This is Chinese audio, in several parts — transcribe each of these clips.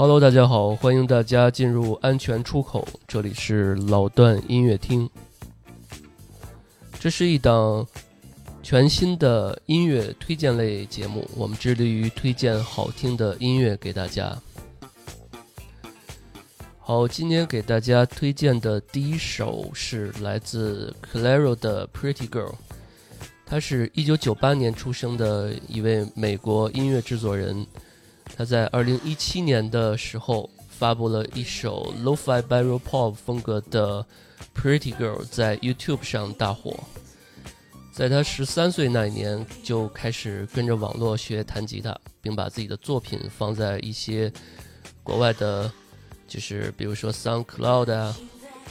Hello，大家好，欢迎大家进入安全出口，这里是老段音乐厅。这是一档全新的音乐推荐类节目，我们致力于推荐好听的音乐给大家。好，今天给大家推荐的第一首是来自 Claro 的《Pretty Girl》，他是一九九八年出生的一位美国音乐制作人。他在二零一七年的时候发布了一首 Lo-Fi Barrel Pop 风格的 Pretty Girl，在 YouTube 上大火。在他十三岁那一年，就开始跟着网络学弹吉他，并把自己的作品放在一些国外的，就是比如说 SoundCloud 啊、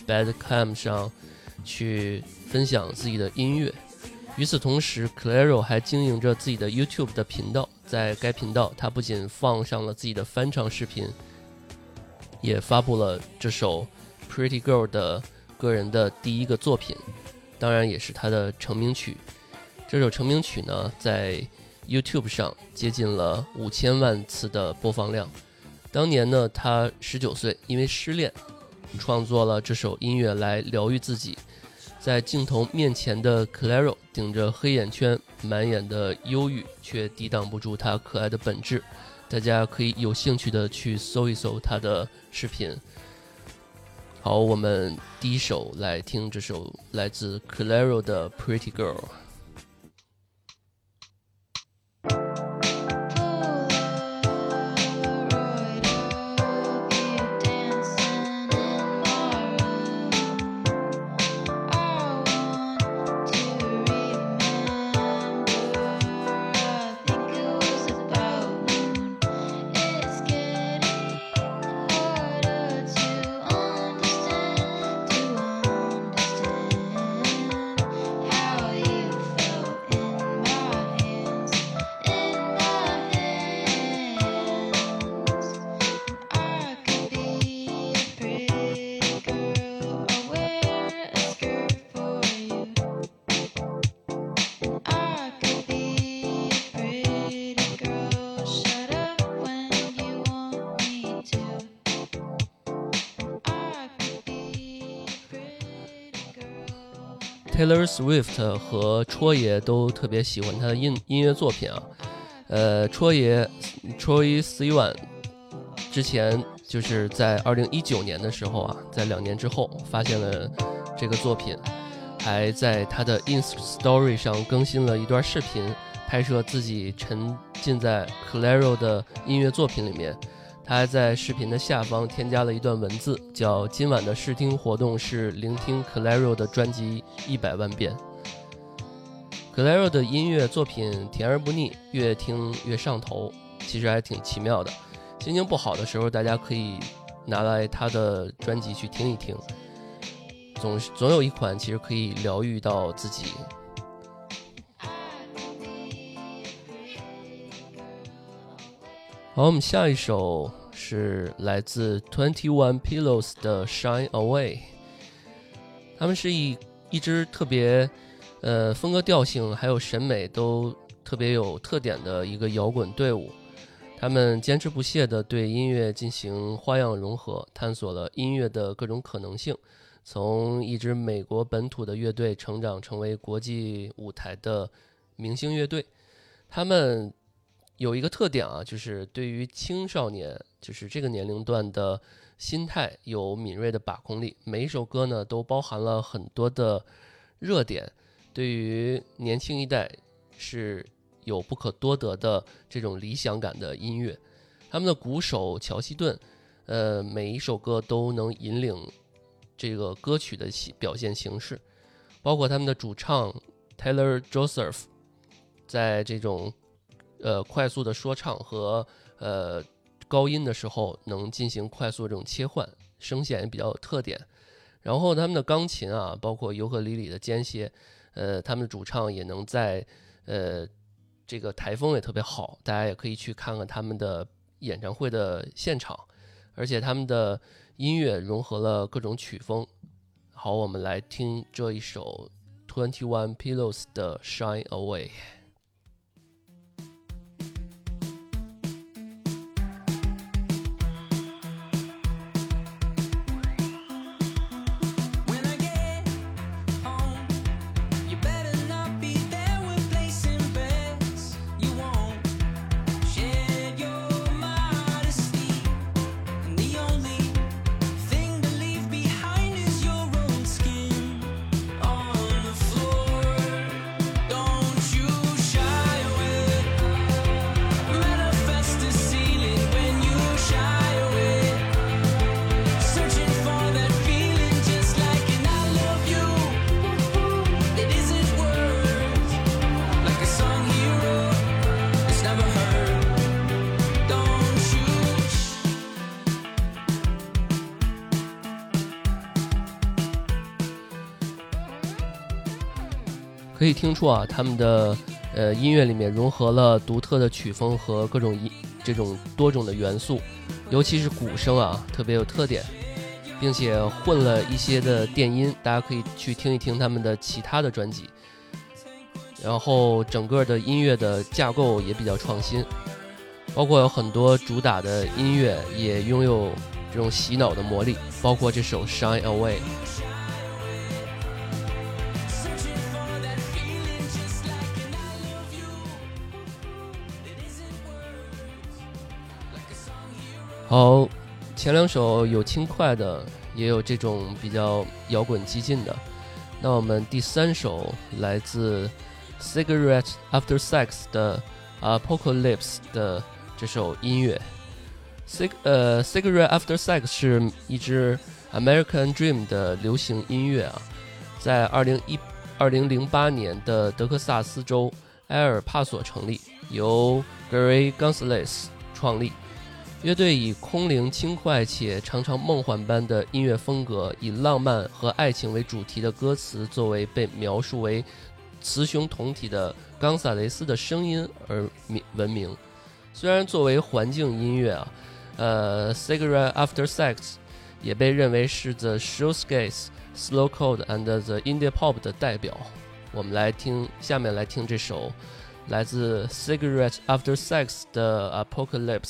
Badcam 上去分享自己的音乐。与此同时，Claro 还经营着自己的 YouTube 的频道。在该频道，他不仅放上了自己的翻唱视频，也发布了这首《Pretty Girl》的个人的第一个作品，当然也是他的成名曲。这首成名曲呢，在 YouTube 上接近了五千万次的播放量。当年呢，他十九岁，因为失恋，创作了这首音乐来疗愈自己。在镜头面前的 Claro 顶着黑眼圈，满眼的忧郁，却抵挡不住他可爱的本质。大家可以有兴趣的去搜一搜他的视频。好，我们第一首来听这首来自 Claro 的 Pretty Girl。Taylor Swift 和戳爷都特别喜欢他的音音乐作品啊，呃，戳爷 Troy Sivan 之前就是在二零一九年的时候啊，在两年之后发现了这个作品，还在他的 Ins Story 上更新了一段视频，拍摄自己沉浸在 Clairo 的音乐作品里面。他还在视频的下方添加了一段文字，叫“今晚的试听活动是聆听 Clairo 的专辑一百万遍”。Clairo 的音乐作品甜而不腻，越听越上头，其实还挺奇妙的。心情不好的时候，大家可以拿来他的专辑去听一听，总是总有一款其实可以疗愈到自己。好，我们下一首是来自 Twenty One Pillows 的 Shine Away。他们是一一支特别，呃，风格调性还有审美都特别有特点的一个摇滚队伍。他们坚持不懈地对音乐进行花样融合，探索了音乐的各种可能性，从一支美国本土的乐队成长成为国际舞台的明星乐队。他们。有一个特点啊，就是对于青少年，就是这个年龄段的心态有敏锐的把控力。每一首歌呢，都包含了很多的热点，对于年轻一代是有不可多得的这种理想感的音乐。他们的鼓手乔希顿，呃，每一首歌都能引领这个歌曲的形表现形式，包括他们的主唱 Taylor Joseph，在这种。呃，快速的说唱和呃高音的时候，能进行快速这种切换，声线也比较有特点。然后他们的钢琴啊，包括尤克里里的间歇，呃，他们的主唱也能在呃这个台风也特别好，大家也可以去看看他们的演唱会的现场。而且他们的音乐融合了各种曲风。好，我们来听这一首 Twenty One Pillows 的 Shine Away。可以听出啊，他们的呃音乐里面融合了独特的曲风和各种音这种多种的元素，尤其是鼓声啊，特别有特点，并且混了一些的电音，大家可以去听一听他们的其他的专辑。然后整个的音乐的架构也比较创新，包括有很多主打的音乐也拥有这种洗脑的魔力，包括这首《Shine Away》。好，前两首有轻快的，也有这种比较摇滚激进的。那我们第三首来自。Cigarette After Sex 的 Apocalypse 的这首音乐，Cig 呃 Cigarette After Sex 是一支 American Dream 的流行音乐啊，在二零一二零零八年的德克萨斯州埃尔帕索成立，由 Gary Gonzalez 创立。乐队以空灵轻快且常常梦幻般的音乐风格，以浪漫和爱情为主题的歌词作为被描述为。雌雄同体的冈萨雷斯的声音而名闻名。虽然作为环境音乐啊，呃，《Cigarette After Sex》也被认为是 The Shoegaze、Slowcore and the Indie Pop 的代表。我们来听，下面来听这首来自《Cigarette After Sex》的《Apocalypse》。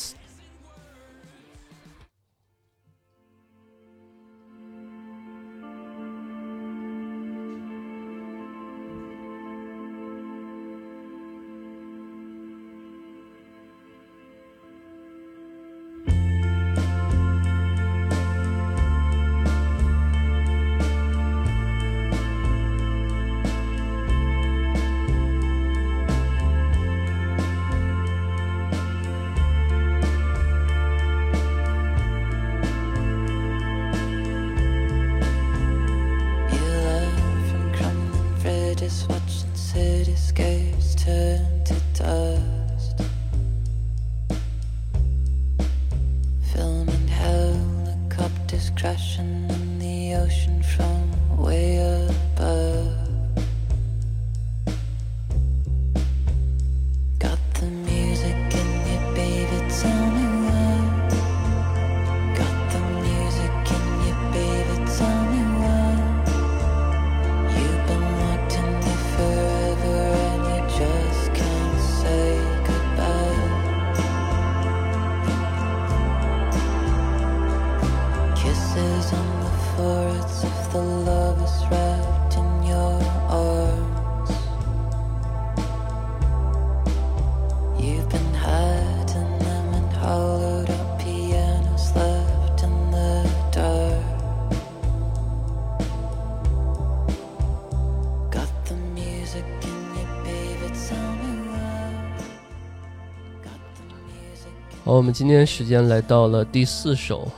我们今天时间来到了第四首，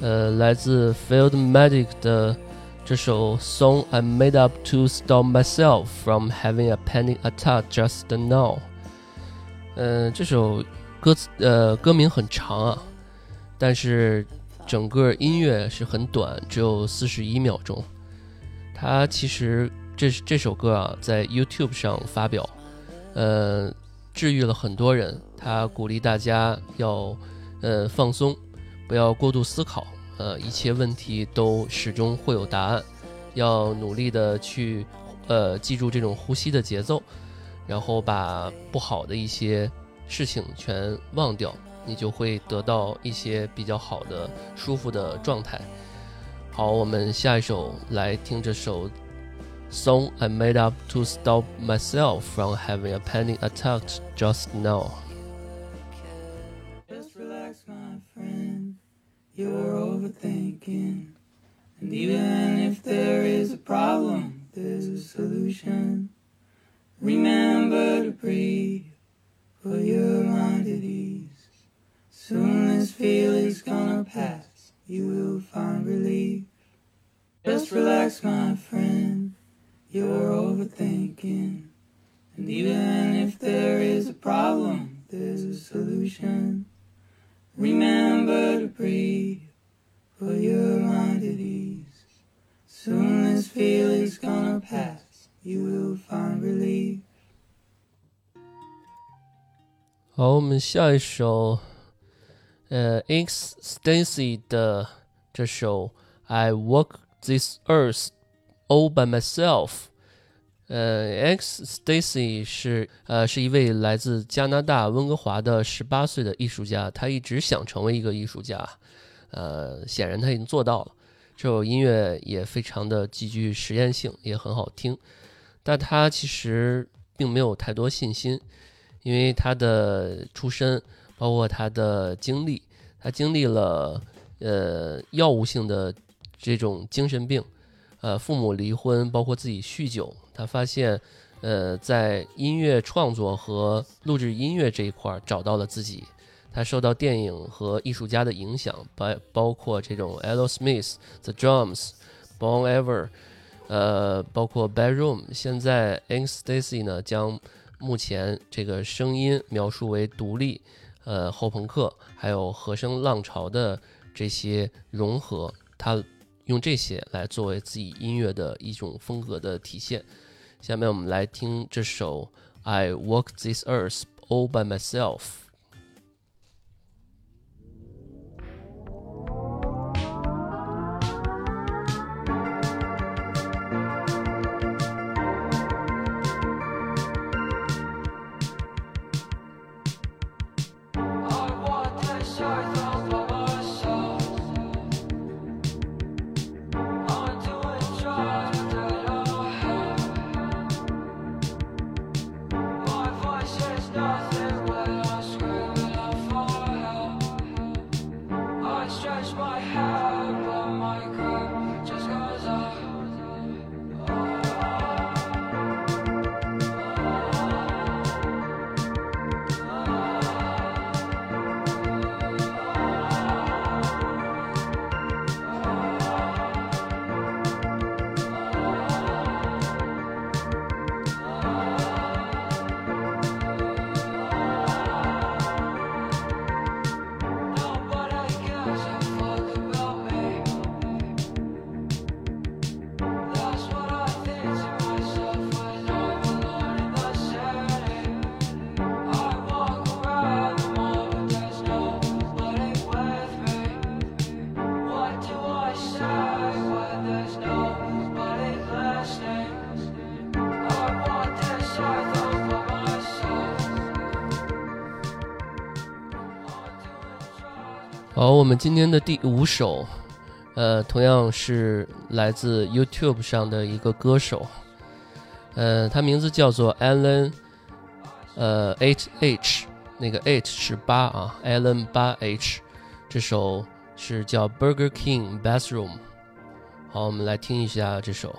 呃，来自 Field Magic 的这首 Song I Made Up to Stop Myself from Having a Panic Attack Just Now。嗯，这首歌词呃歌名很长啊，但是整个音乐是很短，只有四十一秒钟。它其实这这首歌啊，在 YouTube 上发表，呃。治愈了很多人，他鼓励大家要，呃，放松，不要过度思考，呃，一切问题都始终会有答案，要努力的去，呃，记住这种呼吸的节奏，然后把不好的一些事情全忘掉，你就会得到一些比较好的、舒服的状态。好，我们下一首来听这首。song I made up to stop myself from having a panic attack just now. 下一首，呃，X Stacy 的这首《I Walk This Earth All by Myself》。呃，X Stacy 是呃是一位来自加拿大温哥华的十八岁的艺术家，他一直想成为一个艺术家，呃，显然他已经做到了。这首音乐也非常的极具实验性，也很好听，但他其实并没有太多信心。因为他的出身，包括他的经历，他经历了呃药物性的这种精神病，呃父母离婚，包括自己酗酒。他发现，呃在音乐创作和录制音乐这一块儿找到了自己。他受到电影和艺术家的影响，包包括这种 Elo Smith、The Drums、Bon Iver，呃包括 Bedroom。现在 Anastacy 呢将。目前这个声音描述为独立，呃，后朋克，还有和声浪潮的这些融合，他用这些来作为自己音乐的一种风格的体现。下面我们来听这首《I Walk This Earth All by Myself》。stretch my hand. 好，我们今天的第五首，呃，同样是来自 YouTube 上的一个歌手，呃，他名字叫做 Alan，呃，H H，那个 H 是八啊，Alan 八 H，这首是叫 Burger King Bathroom。好，我们来听一下这首。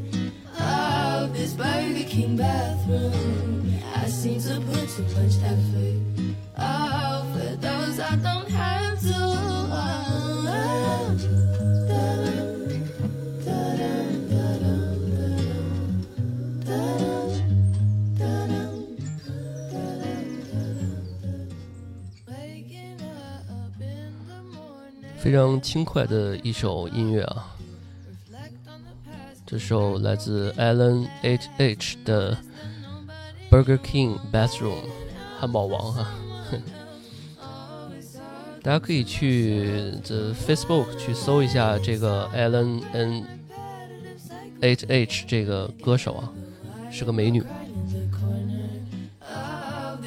Burger King bathroom. I seem to put too much effort. Oh, for those I don't have to. Oh, 非常轻快的一首音乐啊！这首来自 Alan H H 的 Burger King Bathroom 汉堡王哈，大家可以去这 Facebook 去搜一下这个 Alan N H H 这个歌手啊，是个美女。好，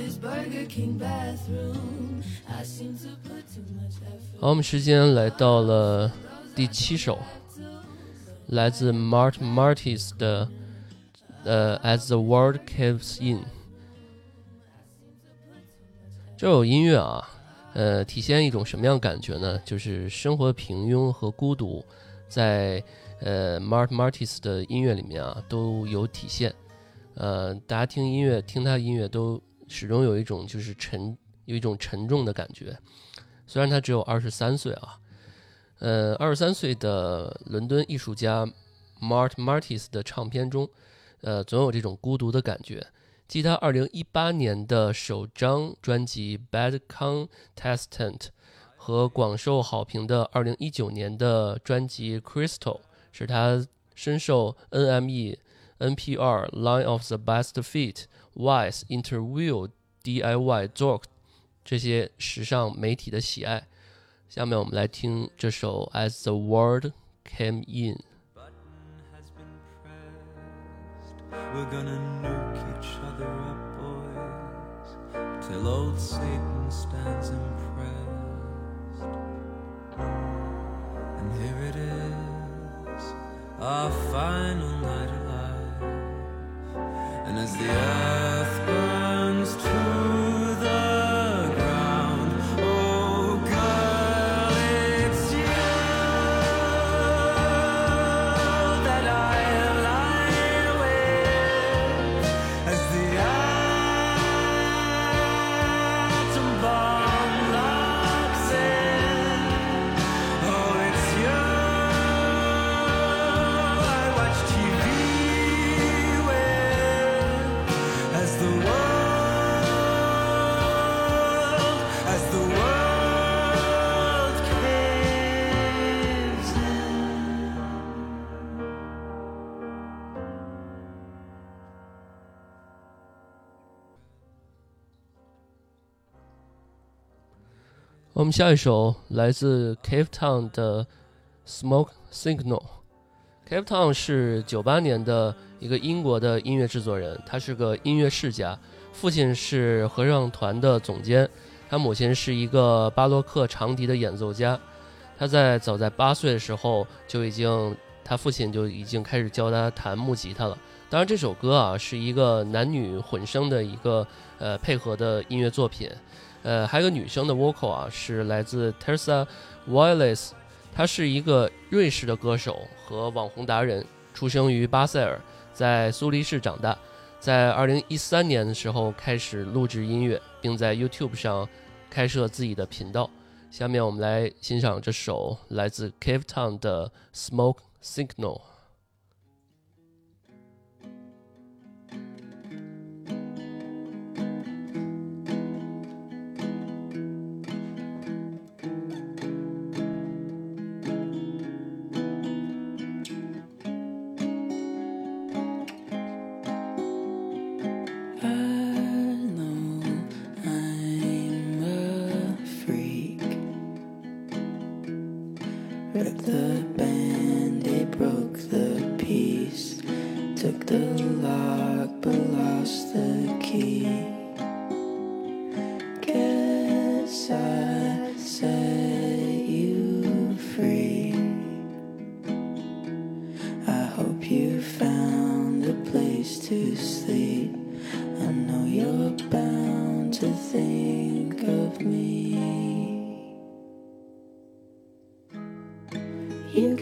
我们时间来到了第七首，来自 Mart Martis 的呃 As the World Caves In。这首音乐啊，呃，体现一种什么样感觉呢？就是生活平庸和孤独，在呃 Mart Martis 的音乐里面啊都有体现。呃，大家听音乐，听他的音乐都始终有一种就是沉，有一种沉重的感觉。虽然他只有二十三岁啊，呃，二十三岁的伦敦艺术家 Mart Martis 的唱片中，呃，总有这种孤独的感觉。继他二零一八年的首张专辑《Bad Contestant》和广受好评的二零一九年的专辑《Crystal》，使他深受 NME、NPR、Line of the Best Fit、Vice、Interview、DIY、Zork 这些时尚媒体的喜爱。下面我们来听这首《As the World Came In》。We're gonna nuke each other up, boys, till old Satan stands impressed. And here it is, our final night alive. And as the 我们下一首来自 Cave Town 的 Smoke Signal。Cave Town 是九八年的一个英国的音乐制作人，他是个音乐世家，父亲是合唱团的总监，他母亲是一个巴洛克长笛的演奏家。他在早在八岁的时候就已经，他父亲就已经开始教他弹木吉他了。当然，这首歌啊是一个男女混声的一个呃配合的音乐作品。呃，还有个女生的 vocal 啊，是来自 Teresa Wallace，她是一个瑞士的歌手和网红达人，出生于巴塞尔，在苏黎世长大，在2013年的时候开始录制音乐，并在 YouTube 上开设自己的频道。下面我们来欣赏这首来自 Cave Town 的 Smoke Signal。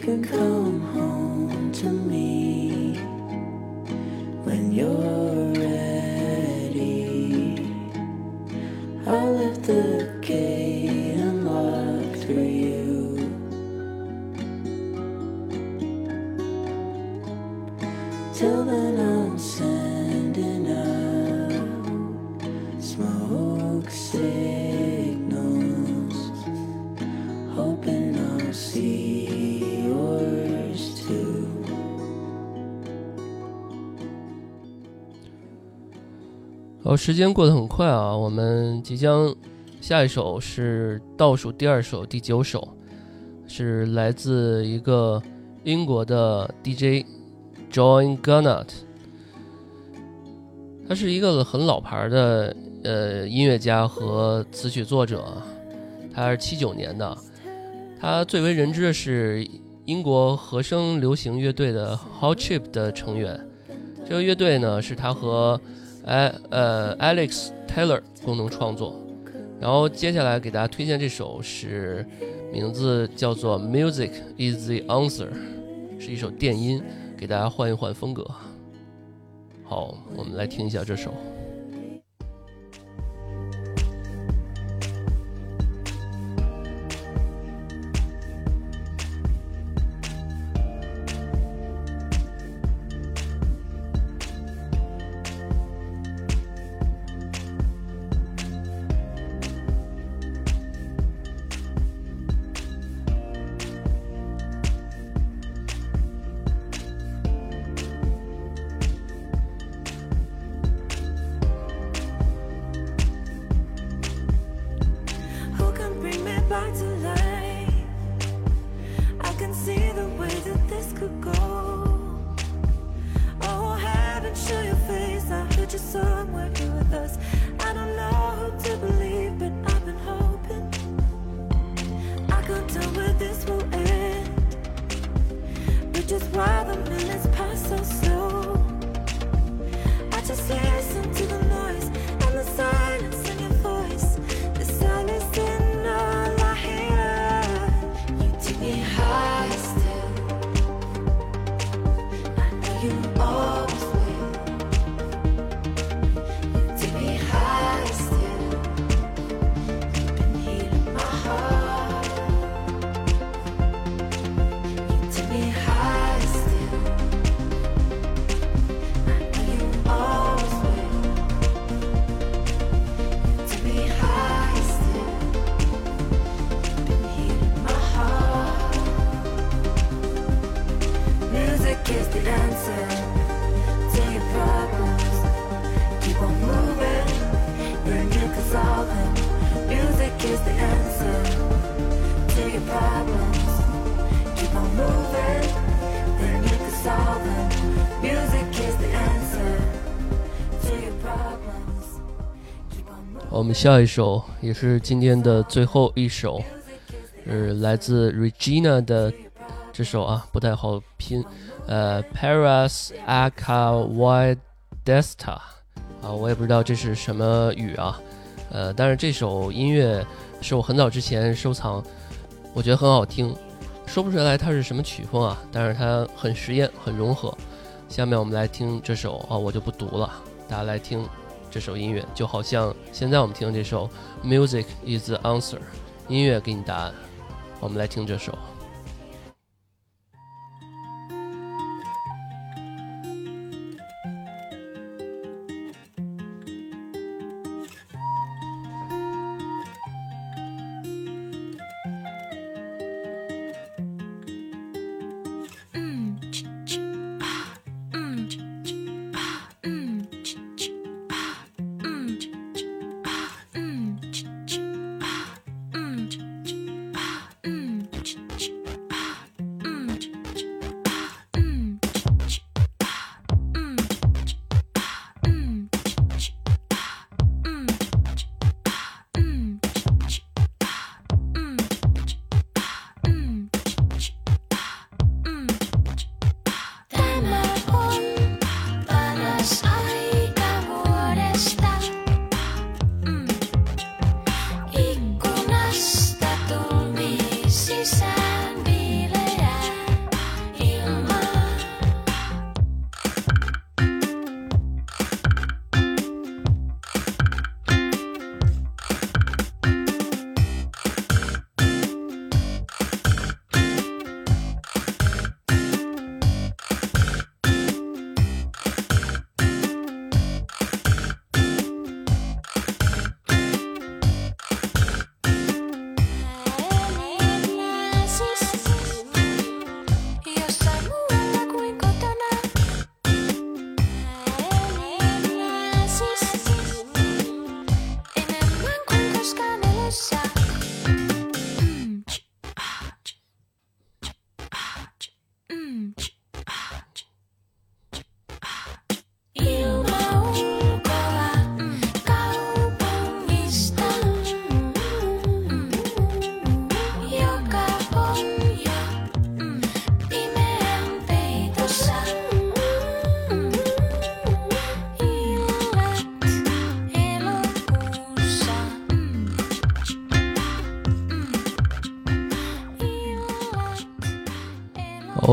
Can come home to me 好，时间过得很快啊，我们即将下一首是倒数第二首，第九首，是来自一个英国的 DJ John Gunnart。他是一个很老牌的呃音乐家和词曲作者，他是七九年的。他最为人知的是英国和声流行乐队的 Hot Chip 的成员。这个乐队呢是他和哎呃 Alex Taylor 共同创作。然后接下来给大家推荐这首是名字叫做《Music Is the Answer》，是一首电音，给大家换一换风格。好，我们来听一下这首。我们下一首也是今天的最后一首，是来自 Regina 的这首啊，不太好拼，呃，Paras a c a y d e s t a 啊，我也不知道这是什么语啊，呃，但是这首音乐是我很早之前收藏，我觉得很好听，说不出来它是什么曲风啊，但是它很实验，很融合。下面我们来听这首啊，我就不读了，大家来听这首音乐，就好像现在我们听的这首《Music Is the Answer》，音乐给你答案。我们来听这首。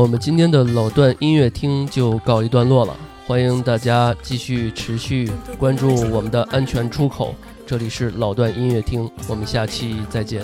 我们今天的老段音乐厅就告一段落了，欢迎大家继续持续关注我们的安全出口，这里是老段音乐厅，我们下期再见。